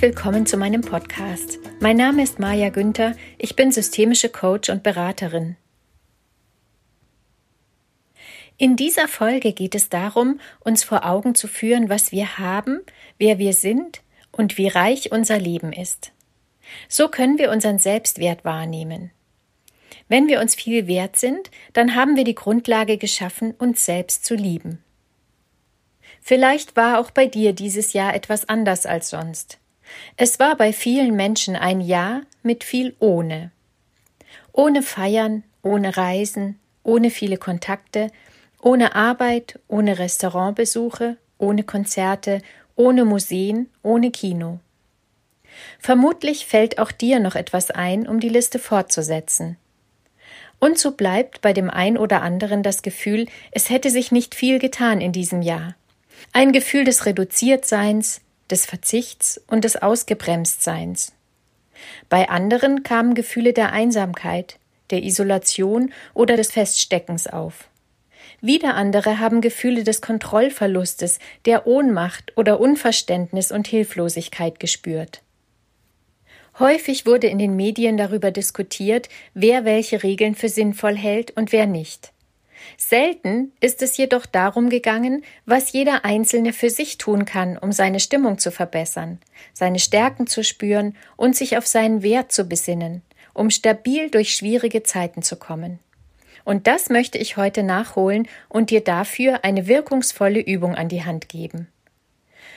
willkommen zu meinem Podcast. Mein Name ist Maja Günther, ich bin systemische Coach und Beraterin. In dieser Folge geht es darum, uns vor Augen zu führen, was wir haben, wer wir sind und wie reich unser Leben ist. So können wir unseren Selbstwert wahrnehmen. Wenn wir uns viel wert sind, dann haben wir die Grundlage geschaffen, uns selbst zu lieben. Vielleicht war auch bei dir dieses Jahr etwas anders als sonst. Es war bei vielen Menschen ein Jahr mit viel ohne. Ohne Feiern, ohne Reisen, ohne viele Kontakte, ohne Arbeit, ohne Restaurantbesuche, ohne Konzerte, ohne Museen, ohne Kino. Vermutlich fällt auch dir noch etwas ein, um die Liste fortzusetzen. Und so bleibt bei dem ein oder anderen das Gefühl, es hätte sich nicht viel getan in diesem Jahr. Ein Gefühl des Reduziertseins, des Verzichts und des Ausgebremstseins. Bei anderen kamen Gefühle der Einsamkeit, der Isolation oder des Feststeckens auf. Wieder andere haben Gefühle des Kontrollverlustes, der Ohnmacht oder Unverständnis und Hilflosigkeit gespürt. Häufig wurde in den Medien darüber diskutiert, wer welche Regeln für sinnvoll hält und wer nicht. Selten ist es jedoch darum gegangen, was jeder Einzelne für sich tun kann, um seine Stimmung zu verbessern, seine Stärken zu spüren und sich auf seinen Wert zu besinnen, um stabil durch schwierige Zeiten zu kommen. Und das möchte ich heute nachholen und dir dafür eine wirkungsvolle Übung an die Hand geben.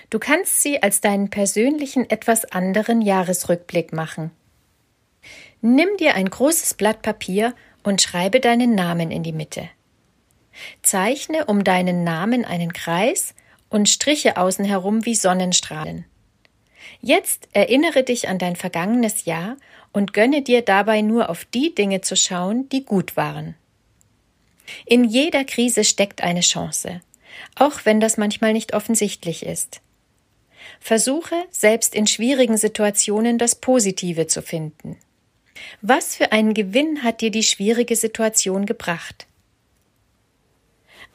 Du kannst sie als deinen persönlichen etwas anderen Jahresrückblick machen. Nimm dir ein großes Blatt Papier und schreibe deinen Namen in die Mitte. Zeichne um deinen Namen einen Kreis und Striche außen herum wie Sonnenstrahlen. Jetzt erinnere dich an dein vergangenes Jahr und gönne dir dabei nur auf die Dinge zu schauen, die gut waren. In jeder Krise steckt eine Chance, auch wenn das manchmal nicht offensichtlich ist. Versuche, selbst in schwierigen Situationen das Positive zu finden. Was für einen Gewinn hat dir die schwierige Situation gebracht?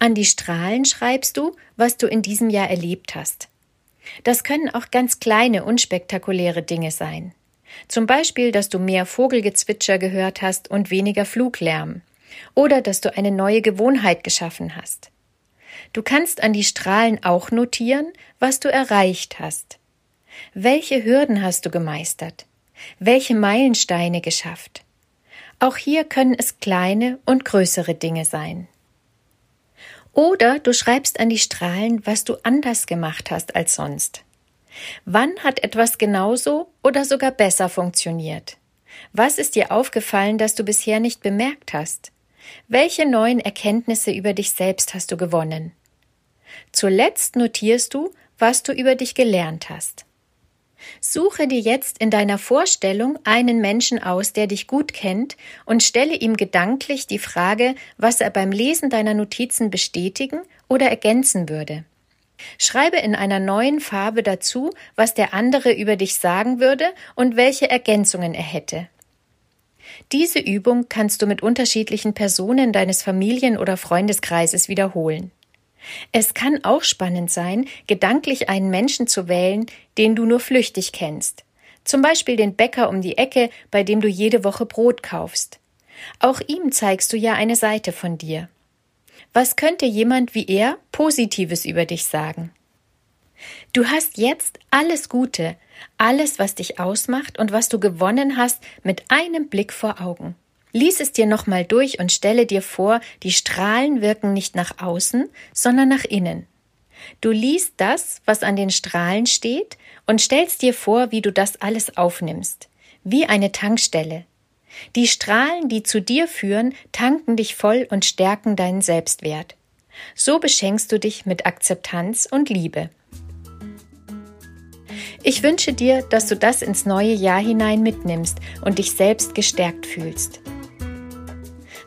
An die Strahlen schreibst du, was du in diesem Jahr erlebt hast. Das können auch ganz kleine, unspektakuläre Dinge sein. Zum Beispiel, dass du mehr Vogelgezwitscher gehört hast und weniger Fluglärm. Oder dass du eine neue Gewohnheit geschaffen hast. Du kannst an die Strahlen auch notieren, was du erreicht hast. Welche Hürden hast du gemeistert? Welche Meilensteine geschafft? Auch hier können es kleine und größere Dinge sein. Oder du schreibst an die Strahlen, was du anders gemacht hast als sonst. Wann hat etwas genauso oder sogar besser funktioniert? Was ist dir aufgefallen, das du bisher nicht bemerkt hast? Welche neuen Erkenntnisse über dich selbst hast du gewonnen? Zuletzt notierst du, was du über dich gelernt hast. Suche dir jetzt in deiner Vorstellung einen Menschen aus, der dich gut kennt, und stelle ihm gedanklich die Frage, was er beim Lesen deiner Notizen bestätigen oder ergänzen würde. Schreibe in einer neuen Farbe dazu, was der andere über dich sagen würde und welche Ergänzungen er hätte. Diese Übung kannst du mit unterschiedlichen Personen deines Familien- oder Freundeskreises wiederholen. Es kann auch spannend sein, gedanklich einen Menschen zu wählen, den du nur flüchtig kennst. Zum Beispiel den Bäcker um die Ecke, bei dem du jede Woche Brot kaufst. Auch ihm zeigst du ja eine Seite von dir. Was könnte jemand wie er Positives über dich sagen? Du hast jetzt alles Gute, alles, was dich ausmacht und was du gewonnen hast, mit einem Blick vor Augen. Lies es dir nochmal durch und stelle dir vor, die Strahlen wirken nicht nach außen, sondern nach innen. Du liest das, was an den Strahlen steht, und stellst dir vor, wie du das alles aufnimmst, wie eine Tankstelle. Die Strahlen, die zu dir führen, tanken dich voll und stärken deinen Selbstwert. So beschenkst du dich mit Akzeptanz und Liebe. Ich wünsche dir, dass du das ins neue Jahr hinein mitnimmst und dich selbst gestärkt fühlst.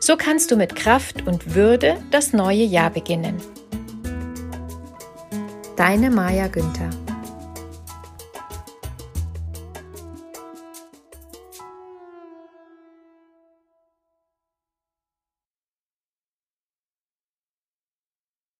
So kannst du mit Kraft und Würde das neue Jahr beginnen. Deine Maja Günther